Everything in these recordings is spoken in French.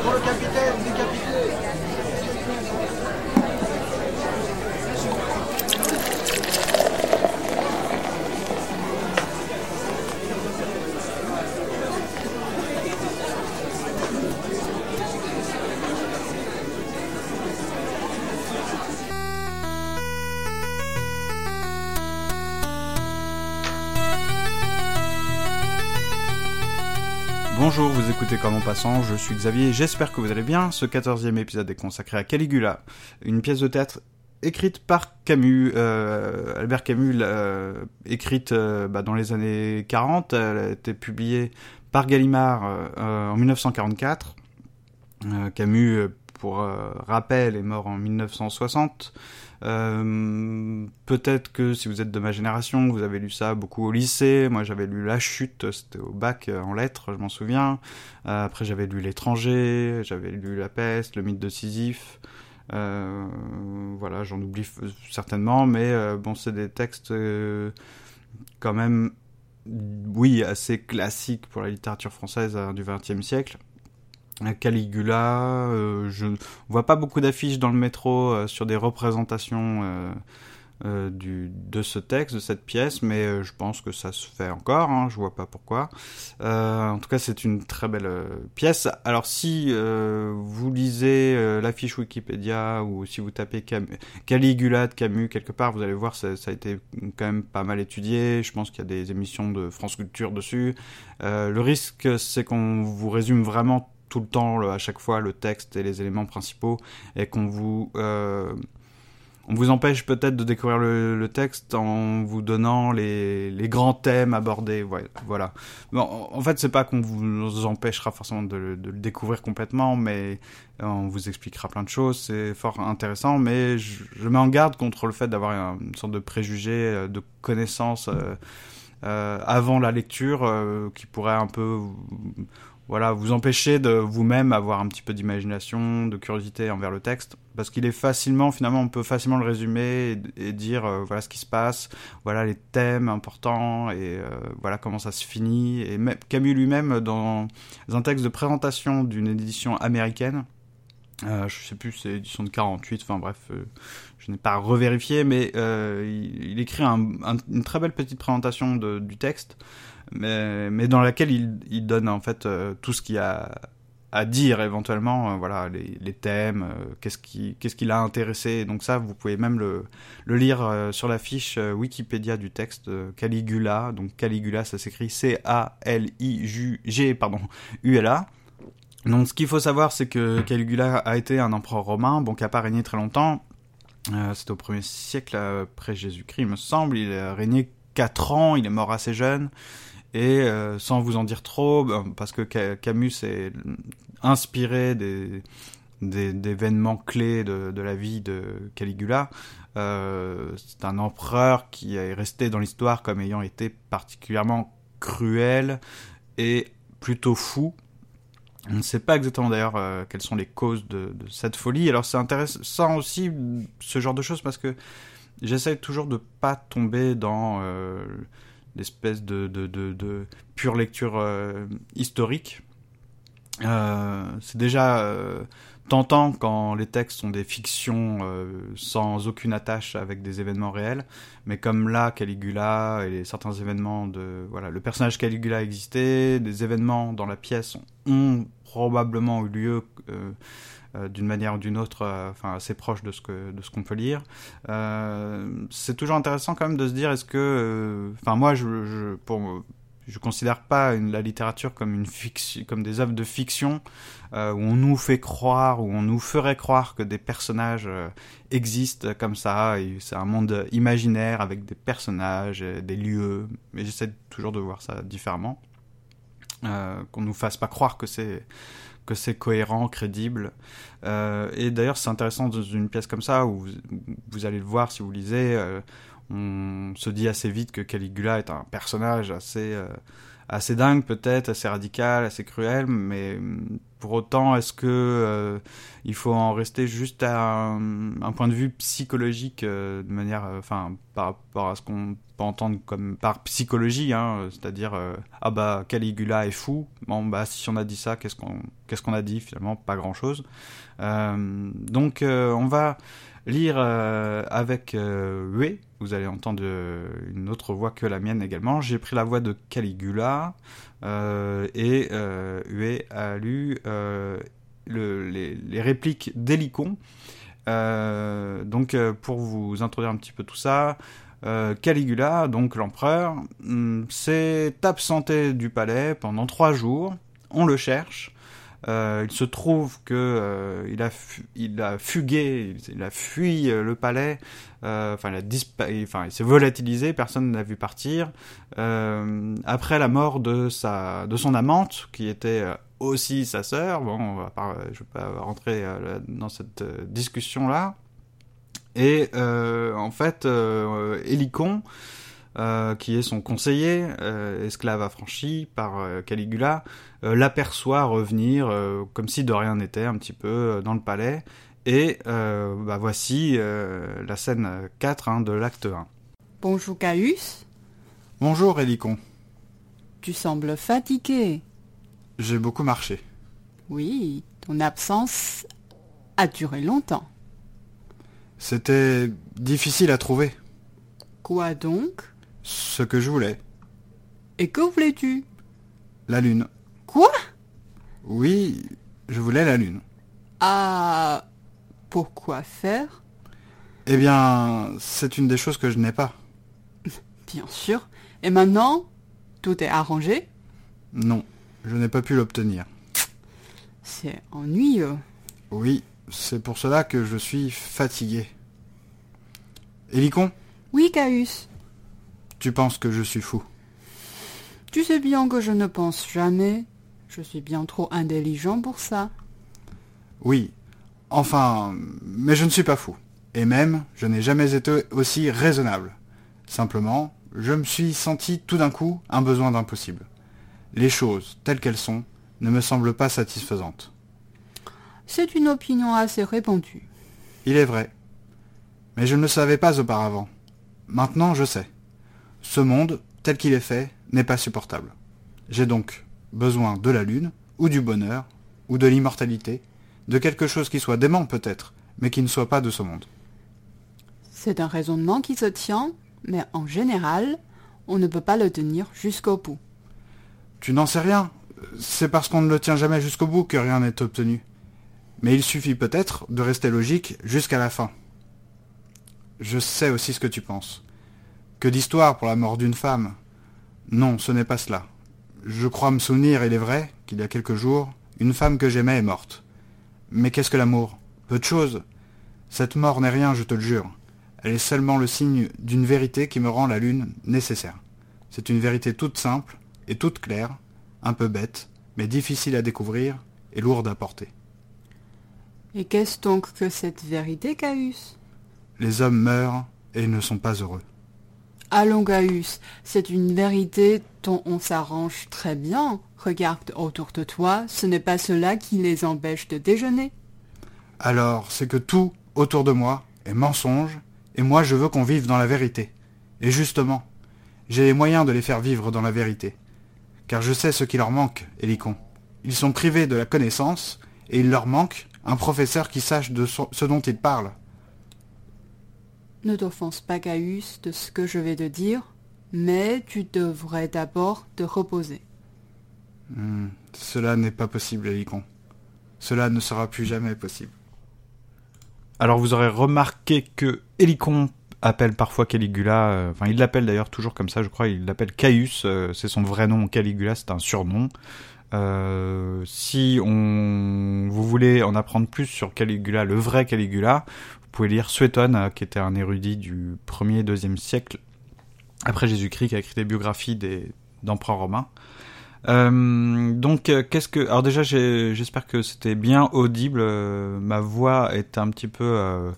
Pour le capitaine décapité écoutez Comme en passant, je suis Xavier, j'espère que vous allez bien. Ce 14e épisode est consacré à Caligula, une pièce de théâtre écrite par Camus, euh, Albert Camus, euh, écrite euh, bah, dans les années 40, elle a été publiée par Gallimard euh, en 1944. Euh, Camus, pour rappel, est mort en 1960. Euh, peut-être que si vous êtes de ma génération, vous avez lu ça beaucoup au lycée. Moi, j'avais lu La Chute, c'était au bac euh, en lettres, je m'en souviens. Euh, après, j'avais lu L'étranger, j'avais lu La peste, Le mythe de Sisyphe. Euh, voilà, j'en oublie certainement, mais euh, bon, c'est des textes euh, quand même, oui, assez classiques pour la littérature française du XXe siècle. Caligula, euh, je vois pas beaucoup d'affiches dans le métro euh, sur des représentations euh, de ce texte, de cette pièce, mais je pense que ça se fait encore, hein, je vois pas pourquoi. En tout cas, c'est une très belle pièce. Alors, si vous lisez l'affiche Wikipédia ou si vous tapez Caligula de Camus quelque part, vous allez voir, ça, ça, a été quand même pas mal étudié. Je pense qu'il y a des émissions de France Culture dessus. le risque, c'est qu'on vous résume vraiment tout le temps, à chaque fois, le texte et les éléments principaux, et qu'on vous, euh, on vous empêche peut-être de découvrir le, texte en vous donnant les, les grands thèmes abordés. Ouais, voilà. En fait, c'est pas qu'on vous empêchera forcément de, le découvrir complètement, mais on vous expliquera plein de choses. C'est fort intéressant, mais je, mets en garde contre le fait d'avoir une sorte de préjugé, de connaissance euh, euh, avant la lecture euh, qui pourrait un peu voilà, vous empêcher de vous-même avoir un petit peu d'imagination, de curiosité envers le texte, parce qu'il est facilement, finalement, on peut facilement le résumer et, dire euh, voilà ce qui se passe, voilà les thèmes importants et euh, voilà comment ça se finit. Et Camus lui-même, dans un texte de présentation d'une édition américaine, euh, je sais plus, c'est édition de 48, enfin bref, euh, je n'ai pas revérifié, mais il, écrit un, un, une très belle petite présentation du texte, mais, mais dans laquelle il, il donne en fait euh, tout ce qu'il y a à dire éventuellement, euh, voilà, les, les thèmes, euh, qu'est-ce qui, qu'est-ce qui l'a intéressé. Donc ça, vous pouvez même le, le lire sur la fiche Wikipédia du texte Caligula. Donc Caligula, ça s'écrit C-A-L-I-G, pardon, U-L-A. Donc ce qu'il faut savoir, c'est que Caligula a été un empereur romain, bon, qui n'a pas régné très longtemps. C'était au 1er siècle après Jésus-Christ, il me semble. Il a régné 4 ans, il est mort assez jeune. Et euh, sans vous en dire trop, parce que Camus est inspiré des, d'événements clés de, la vie de Caligula. Euh, c'est un empereur qui est resté dans l'histoire comme ayant été particulièrement cruel et plutôt fou. On ne sait pas exactement d'ailleurs euh, quelles sont les causes de, cette folie. Alors c'est intéressant aussi ce genre de choses parce que j'essaie toujours de pas tomber dans l'espèce de, de, de, pure lecture euh, historique. Euh, c'est déjà euh, tentant quand les textes sont des fictions sans aucune attache avec des événements réels, mais comme là, Caligula et certains événements de voilà, le personnage Caligula existait, des événements dans la pièce ont probablement eu lieu d'une manière ou d'une autre, euh, assez proche de ce que de ce qu'on peut lire. c'est toujours intéressant quand même de se dire est-ce que, enfin moi je, je considère pas la littérature comme une fiction, comme des œuvres de fiction euh, où on nous fait croire, où on nous ferait croire que des personnages euh, existent comme ça. C'est un monde imaginaire avec des personnages, des lieux. Mais j'essaie toujours de voir ça différemment, euh, qu'on nous fasse pas croire que c'est que c'est cohérent, crédible. Euh, et d'ailleurs, c'est intéressant dans une pièce comme ça où vous, vous, allez le voir si vous lisez on se dit assez vite que Caligula est un personnage assez assez dingue peut-être, assez radical, assez cruel, mais pour autant, est-ce que euh, il faut en rester juste à un, point de vue psychologique, euh, de manière, euh, enfin, par rapport à ce qu'on peut entendre comme par psychologie, hein, c'est-à-dire ah bah Caligula est fou. Bon bah si on a dit ça, qu'est-ce qu'on qu'est-ce qu'on a dit finalement Pas grand-chose. donc on va lire avec Ué, vous allez entendre une autre voix que la mienne également. J'ai pris la voix de Caligula euh, et euh, a lu euh, les, répliques d'Hélicon. donc pour vous introduire un petit peu tout ça, Caligula, donc l'empereur, hmm, s'est absenté du palais pendant trois jours. On le cherche. Euh, il se trouve que euh, il, a il a fugué, il, a fui euh, le palais, enfin il, enfin, il s'est volatilisé, personne ne l'a vu partir. après la mort de, sa, de son amante, qui était aussi sa sœur, bon, je ne vais pas rentrer dans cette discussion-là. Et en fait, Hélicon, euh, qui est son conseiller, euh, esclave affranchi par euh, Caligula, l'aperçoit revenir comme si de rien n'était un petit peu dans le palais. Et bah, voici la scène 4 hein, de l'acte 1. Bonjour Caius. Bonjour Hélicon. Tu sembles fatigué. J'ai beaucoup marché. Oui, ton absence a duré longtemps. C'était difficile à trouver. Quoi donc? Ce que je voulais. Et que voulais-tu? La lune. Quoi? Oui, je voulais la lune. Ah, pourquoi faire? Eh bien, c'est une des choses que je n'ai pas. Bien sûr. Et maintenant, tout est arrangé? Non, je n'ai pas pu l'obtenir. C'est ennuyeux. Oui, c'est pour cela que je suis fatigué. Hélicon? Oui, Caius. Tu penses que je suis fou Tu sais bien que je ne pense jamais. Je suis bien trop intelligent pour ça. Oui. Enfin, mais je ne suis pas fou. Et même, je n'ai jamais été aussi raisonnable. Simplement, je me suis senti tout d'un coup un besoin d'impossible. Les choses, telles qu'elles sont, ne me semblent pas satisfaisantes. C'est une opinion assez répandue. Il est vrai. Mais je ne le savais pas auparavant. Maintenant, je sais. Ce monde, tel qu'il est fait, n'est pas supportable. J'ai donc besoin de la lune, ou du bonheur, ou de l'immortalité, de quelque chose qui soit dément peut-être, mais qui ne soit pas de ce monde. C'est un raisonnement qui se tient, mais en général, on ne peut pas le tenir jusqu'au bout. Tu n'en sais rien. C'est parce qu'on ne le tient jamais jusqu'au bout que rien n'est obtenu. Mais il suffit peut-être de rester logique jusqu'à la fin. Je sais aussi ce que tu penses. Que d'histoire pour la mort d'une femme Non, ce n'est pas cela. Je crois me souvenir, il est vrai, qu'il y a quelques jours, une femme que j'aimais est morte. Mais qu'est-ce que l'amour? Peu de choses. Cette mort n'est rien, je te le jure. Elle est seulement le signe d'une vérité qui me rend la lune nécessaire. C'est une vérité toute simple et toute claire, un peu bête, mais difficile à découvrir et lourde à porter. Et qu'est-ce donc que cette vérité, Caius? Les hommes meurent et ils ne sont pas heureux. Allons c'est une vérité dont on s'arrange très bien. Regarde autour de toi, ce n'est pas cela qui les empêche de déjeuner. Alors, c'est que tout autour de moi est mensonge, et moi je veux qu'on vive dans la vérité. Et justement, j'ai les moyens de les faire vivre dans la vérité. Car je sais ce qui leur manque, Hélicon. Ils sont privés de la connaissance, et il leur manque un professeur qui sache de ce dont ils parlent. Ne t'offense pas, Caius, de ce que je vais te dire, mais tu devrais d'abord te reposer. Hmm, cela n'est pas possible, Hélicon. Cela ne sera plus jamais possible. Alors vous aurez remarqué que Hélicon appelle parfois Caligula, euh, enfin il l'appelle d'ailleurs toujours comme ça, je crois, il l'appelle Caius, euh, c'est son vrai nom, Caligula c'est un surnom. Euh, si on, vous voulez en apprendre plus sur Caligula, le vrai Caligula, pouvez lire Suétone, euh, qui était un érudit du 1er et 2e siècle après Jésus-Christ, qui a écrit des biographies d'empereurs romains. Euh, donc, euh, qu'est-ce que. Alors, déjà, j'espère que c'était bien audible. ma voix est un petit peu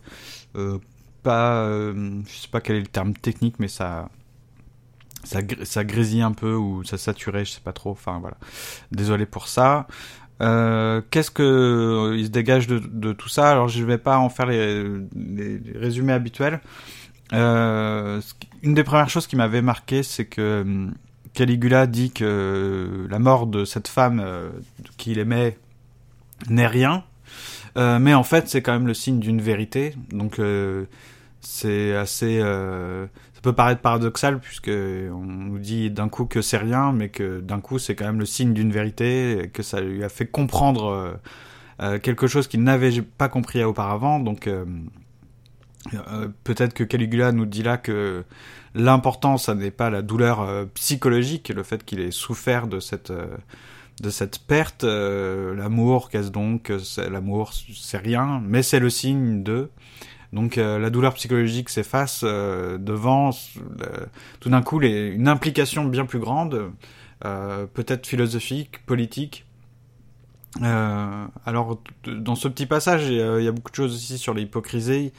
pas, je sais pas quel est le terme technique, mais ça, ça, ça grésille un peu ou ça saturait, je sais pas trop. Enfin voilà, désolé pour ça. Euh, Qu'est-ce que euh, il se dégage de, tout ça? Alors je vais pas en faire les, résumés habituels. Euh, une des premières choses qui m'avait marqué, c'est que Caligula dit que la mort de cette femme qu'il aimait n'est rien, mais en fait c'est quand même le signe d'une vérité. Donc c'est assez peut paraître paradoxal puisque on nous dit d'un coup que c'est rien, mais que d'un coup c'est quand même le signe d'une vérité, que ça lui a fait comprendre euh, euh, quelque chose qu'il n'avait pas compris auparavant. Donc euh, peut-être que Caligula nous dit là que l'important, ça n'est pas la douleur psychologique, le fait qu'il ait souffert de cette de cette perte. l'amour, qu'est-ce donc L'amour, c'est rien, mais c'est le signe de. Donc euh, la douleur psychologique s'efface euh, devant tout d'un coup une implication bien plus grande, euh, peut-être philosophique, politique. alors dans ce petit passage, il y, a beaucoup de choses aussi sur l'hypocrisie,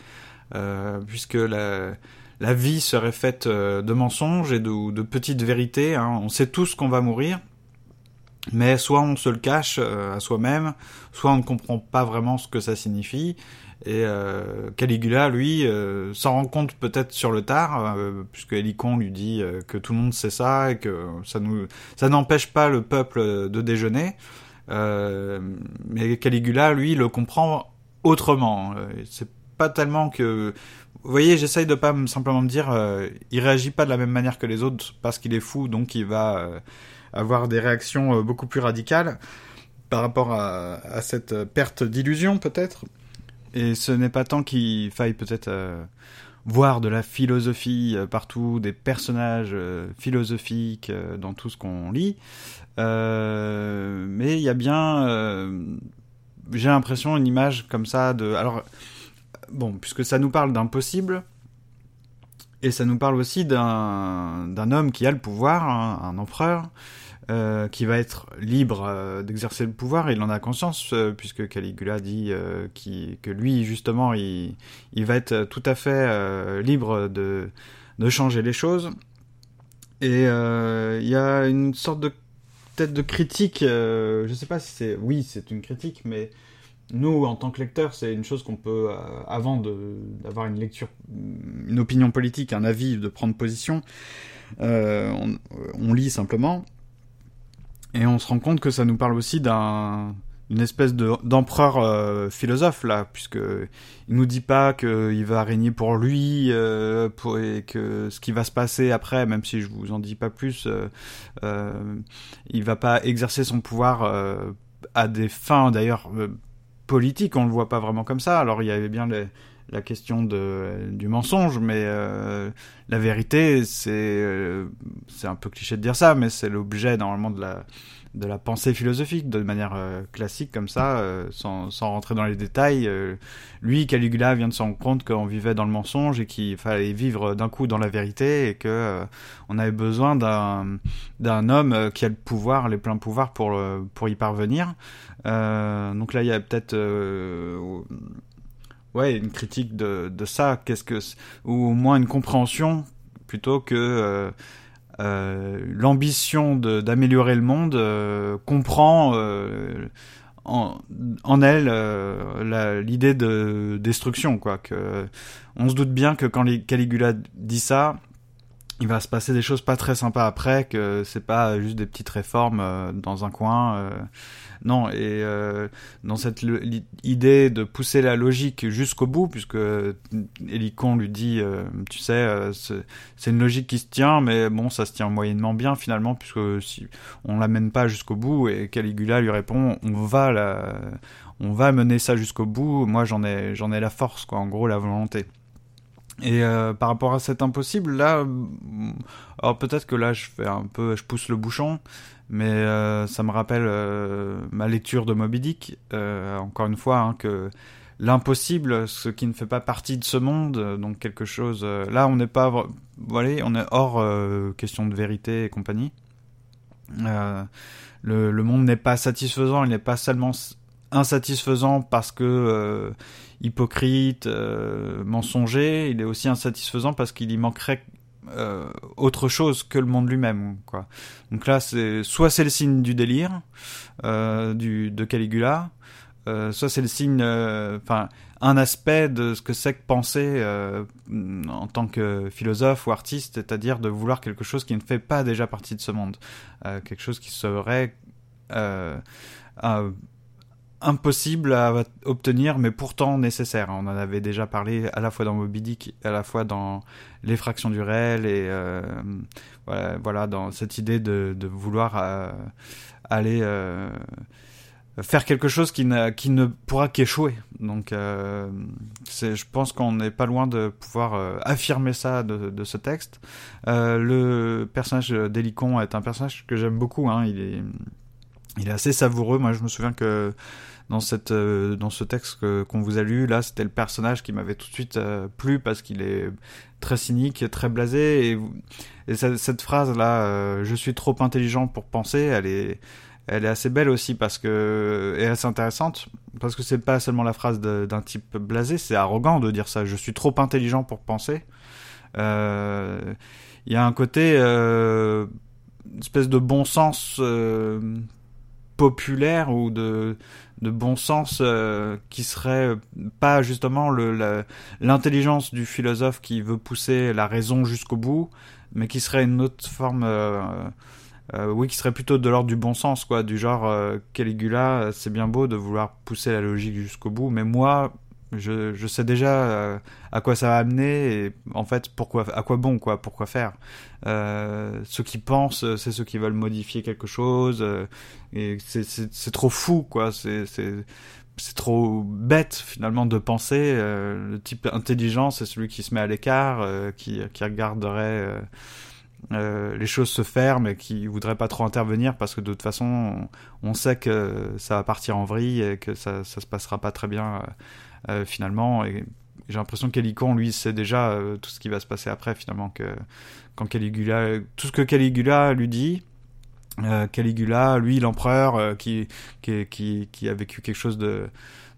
puisque la, vie serait faite de mensonges et de, de petites vérités. Hein. On sait tous qu'on va mourir, mais soit on se le cache à soi-même, soit on ne comprend pas vraiment ce que ça signifie. Et euh, Caligula, lui, euh, s'en rend compte peut-être sur le tard, euh, puisque Hélicon lui dit que tout le monde sait ça et que ça n'empêche pas le peuple de déjeuner. mais Caligula, lui, le comprend autrement. C'est pas tellement que, vous voyez, j'essaye de pas simplement me dire, il réagit pas de la même manière que les autres parce qu'il est fou, donc il va avoir des réactions beaucoup plus radicales par rapport à cette perte d'illusion peut-être. Et ce n'est pas tant qu'il faille peut-être euh, voir de la philosophie euh, partout, des personnages euh, philosophiques dans tout ce qu'on lit, mais il y a bien, j'ai l'impression, une image comme ça de... Alors, bon, puisque ça nous parle d'impossible, et ça nous parle aussi d'un homme qui a le pouvoir, un empereur, euh, qui va être libre euh, d'exercer le pouvoir, il en a conscience, euh, puisque Caligula dit que lui, justement, il, va être tout à fait libre de, changer les choses. Et il y a une sorte de peut-être de critique, je sais pas si c'est... Oui, c'est une critique, mais nous, en tant que lecteurs, c'est une chose qu'on peut, avant d'avoir une lecture, une opinion politique, un avis, de prendre position, on, on, lit simplement. Et on se rend compte que ça nous parle aussi d'un espèce d'empereur euh, philosophe là, puisque il nous dit pas qu'il va régner pour lui euh, et que ce qui va se passer après, même si je vous en dis pas plus, euh, euh il va pas exercer son pouvoir à des fins d'ailleurs politiques. On le voit pas vraiment comme ça. Alors il y avait bien les, la question de, du mensonge, mais euh, la vérité, c'est euh, c'est un peu cliché de dire ça, mais c'est l'objet normalement de la de la pensée philosophique de manière euh, classique comme ça, sans, sans rentrer dans les détails. lui, Caligula, vient de se rendre compte qu'on vivait dans le mensonge et qu'il fallait vivre d'un coup dans la vérité et que on avait besoin d'un d'un homme qui a le pouvoir, les pleins pouvoirs pour pour y parvenir. donc là, il y a peut-être ouais, une critique de, de ça, qu'est-ce que, ou au moins une compréhension plutôt que euh, euh, l'ambition d'améliorer le monde euh, comprend en, elle l'idée de destruction, quoi. On se doute bien que quand Caligula dit ça, il va se passer des choses pas très sympas après, que c'est pas juste des petites réformes dans un coin. Non, et euh, dans cette idée de pousser la logique jusqu'au bout, puisque Hélicon lui dit, euh, tu sais, euh, c'est une logique qui se tient, mais bon, ça se tient moyennement bien finalement, puisque si on l'amène pas jusqu'au bout, et Caligula lui répond, on va on va mener ça jusqu'au bout. Moi, j'en ai, j'en ai la force, quoi. En gros, la volonté. Et euh, par rapport à cet impossible, là, alors peut-être que là, je fais un peu, je pousse le bouchon, mais euh, ça me rappelle euh, ma lecture de Moby Dick, encore une fois, hein, que l'impossible, ce qui ne fait pas partie de ce monde, donc quelque chose. là, on n'est pas, voilà, on est hors question de vérité et compagnie. Le, le, monde n'est pas satisfaisant, il n'est pas seulement insatisfaisant parce que hypocrite, mensonger. Il est aussi insatisfaisant parce qu'il y manquerait autre chose que le monde lui-même. Quoi. Donc là, soit c'est le signe du délire du, de Caligula, soit c'est le signe, enfin un aspect de ce que c'est que penser euh, en tant que philosophe ou artiste, c'est-à-dire de vouloir quelque chose qui ne fait pas déjà partie de ce monde, euh, quelque chose qui serait euh, impossible à obtenir, mais pourtant nécessaire. On en avait déjà parlé à la fois dans Moby Dick, à la fois dans les fractions du réel, et voilà, voilà, dans cette idée de, vouloir aller faire quelque chose qui, ne pourra qu'échouer. Donc, euh, je pense qu'on n'est pas loin de pouvoir euh, affirmer ça de, ce texte. Euh, le personnage d'Hélicon est un personnage que j'aime beaucoup. Hein. Il est assez savoureux. Moi, je me souviens que dans, cette, euh, dans ce texte qu'on vous a lu, là, c'était le personnage qui m'avait tout de suite euh, plu parce qu'il est très cynique, très blasé. Et, et cette, phrase-là, je suis trop intelligent pour penser, elle est elle est assez belle aussi parce que et assez intéressante parce que c'est pas seulement la phrase d'un type blasé, c'est arrogant de dire ça. Je suis trop intelligent pour penser. Euh, il y a un côté euh, espèce de bon sens euh, populaire ou de bon sens euh, qui serait pas justement l'intelligence du philosophe qui veut pousser la raison jusqu'au bout, mais qui serait une autre forme euh, euh, oui, qui serait plutôt de l'ordre du bon sens, quoi, du genre euh, Caligula, euh, c'est bien beau de vouloir pousser la logique jusqu'au bout, mais moi, je, sais déjà à quoi ça va amener et en fait pourquoi, à quoi bon, quoi, pourquoi faire. ceux qui pensent, c'est ceux qui veulent modifier quelque chose, et c'est trop fou, quoi. C'est c'est trop bête finalement de penser. le type intelligent, c'est celui qui se met à l'écart, qui, qui regarderait euh, les choses se ferment et qui voudraient pas trop intervenir parce que de toute façon on, sait que ça va partir en vrille et que ça, ça se passera pas très bien euh, euh, finalement et j'ai l'impression qu'Hélicon lui sait déjà tout ce qui va se passer après finalement que quand Caligula tout ce que Caligula lui dit Caligula lui l'empereur qui, qui, qui, a vécu quelque chose de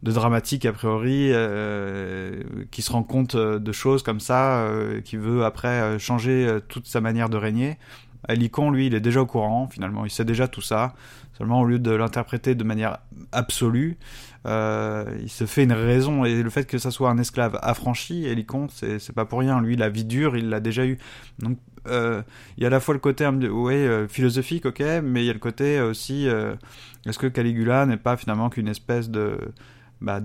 de dramatique a priori, euh, qui se rend compte euh, de choses comme ça, euh, qui veut après changer toute sa manière de régner. Helicon, lui, il est déjà au courant, finalement, il sait déjà tout ça. Seulement, au lieu de l'interpréter de manière absolue, il se fait une raison. Et le fait que ça soit un esclave affranchi, Helicon, c'est pas pour rien. Lui, la vie dure, il l'a déjà eu. Donc, il y a à la fois le côté ouais, philosophique, ok, mais il y a le côté aussi, est-ce que Caligula n'est pas finalement qu'une espèce de bah,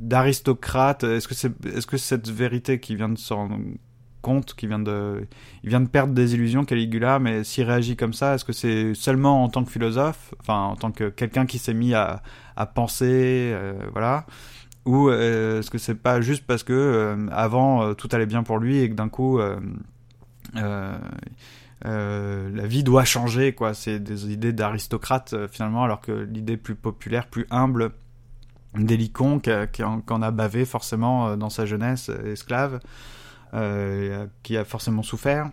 d'aristocrate? Est-ce que c'est est-ce que cette vérité qui vient de se rendre compte, qui vient de il vient de perdre des illusions Caligula, mais s'il réagit comme ça, est-ce que c'est seulement en tant que philosophe, enfin en tant que quelqu'un qui s'est mis à, à penser, euh, voilà, ou euh, est-ce que c'est pas juste parce que euh, avant tout allait bien pour lui et que d'un coup la vie doit changer, quoi. C'est des idées d'aristocrate finalement, alors que l'idée plus populaire, plus humble d'Hélicon qui, a bavé forcément dans sa jeunesse esclave, qui a forcément souffert.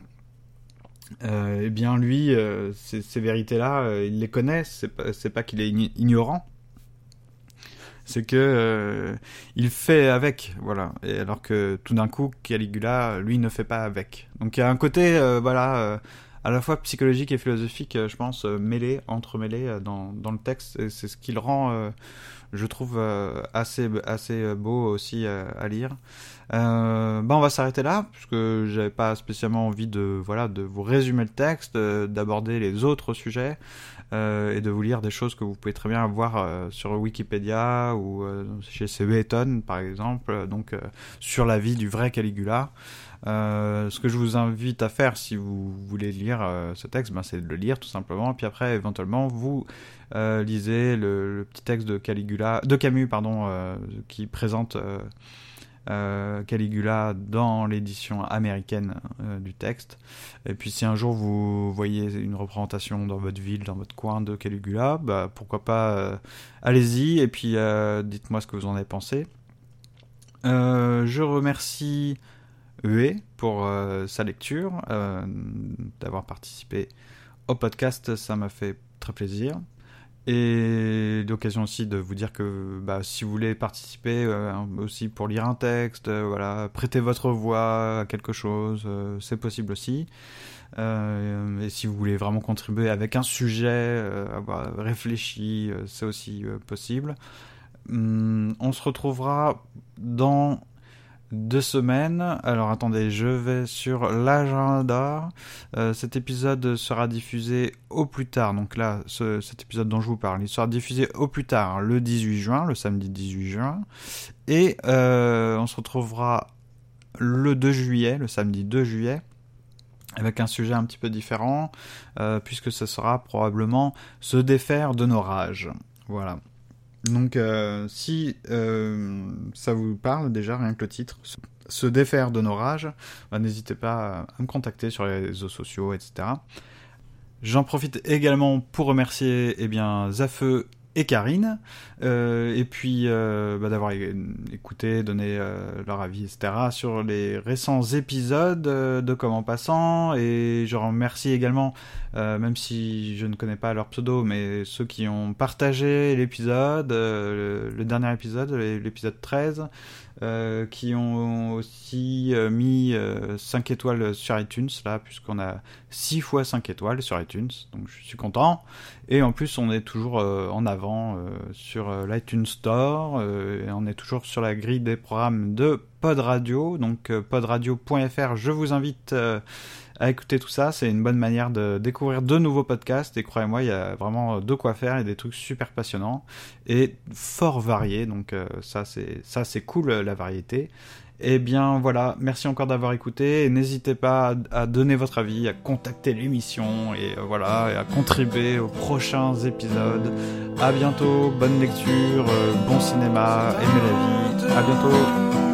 eh bien lui, ces, vérités-là, il les connaît. C'est pas, pas qu'il est ignorant, c'est que il fait avec, voilà. Et alors que tout d'un coup, Caligula, lui, ne fait pas avec. Donc il y a un côté, voilà, à la fois psychologique et philosophique, je pense, mêlé, entremêlé dans, dans le texte. C'est ce qui le rend je trouve euh, assez, assez beau aussi à lire. Euh, bah on va s'arrêter là, puisque j'avais pas spécialement envie de, voilà, de vous résumer le texte, euh, d'aborder les autres sujets, et de vous lire des choses que vous pouvez très bien voir sur Wikipédia ou chez C.B. par exemple, donc sur la vie du vrai Caligula. Euh, ce que je vous invite à faire si vous voulez lire euh, ce texte, ben, c'est de le lire tout simplement. Puis après, éventuellement, vous euh, lisez le, petit texte de Caligula, de Camus, pardon, qui présente Caligula dans l'édition américaine du texte. Et puis, si un jour vous voyez une représentation dans votre ville, dans votre coin de Caligula, bah, pourquoi pas, allez-y. Et puis, dites-moi ce que vous en avez pensé. je remercie pour euh, sa lecture, euh, d'avoir participé au podcast, ça m'a fait très plaisir. Et l'occasion aussi de vous dire que bah, si vous voulez participer euh, aussi pour lire un texte, voilà, prêter votre voix à quelque chose, c'est possible aussi. et si vous voulez vraiment contribuer avec un sujet, avoir réfléchi, c'est aussi possible. Hum, on se retrouvera dans deux semaines. Alors attendez, je vais sur l'agenda. Euh, cet épisode sera diffusé au plus tard. Donc là, cet épisode dont je vous parle, il sera diffusé au plus tard le 18 juin, le samedi 18 juin. Et euh, on se retrouvera le 2 juillet, le samedi 2 juillet avec un sujet un petit peu différent, euh, puisque ce sera probablement se défaire de nos rages. Voilà. Donc, euh, si euh, ça vous parle déjà, rien que le titre, se défaire de nos rages, bah, n'hésitez pas à me contacter sur les réseaux sociaux, etc. J'en profite également pour remercier eh bien, Zafeu et Karine, euh, et puis euh, bah, d'avoir écouté, donné euh, leur avis, etc. sur les récents épisodes de Comment Passant, et je remercie également, même si je ne connais pas leur pseudo, mais ceux qui ont partagé l'épisode, le, dernier épisode, l'épisode 13, euh, qui ont aussi euh, mis 5 euh, étoiles sur iTunes, là, puisqu'on a 6 fois 5 étoiles sur iTunes, donc je suis content. Et en plus, on est toujours en avant sur l'iTunes Store, et on est toujours sur la grille des programmes de Pod Radio, donc podradio.fr, je vous invite à écouter tout ça. C'est une bonne manière de découvrir de nouveaux podcasts. Et croyez-moi, il y a vraiment de quoi faire et des trucs super passionnants et fort variés. Donc euh, ça, c'est ça, c'est cool la variété. Et eh bien voilà, merci encore d'avoir écouté. N'hésitez pas à, donner votre avis, à contacter l'émission et euh, voilà, et à contribuer aux prochains épisodes. À bientôt, bonne lecture, euh, bon cinéma, aimez la vie. À bientôt.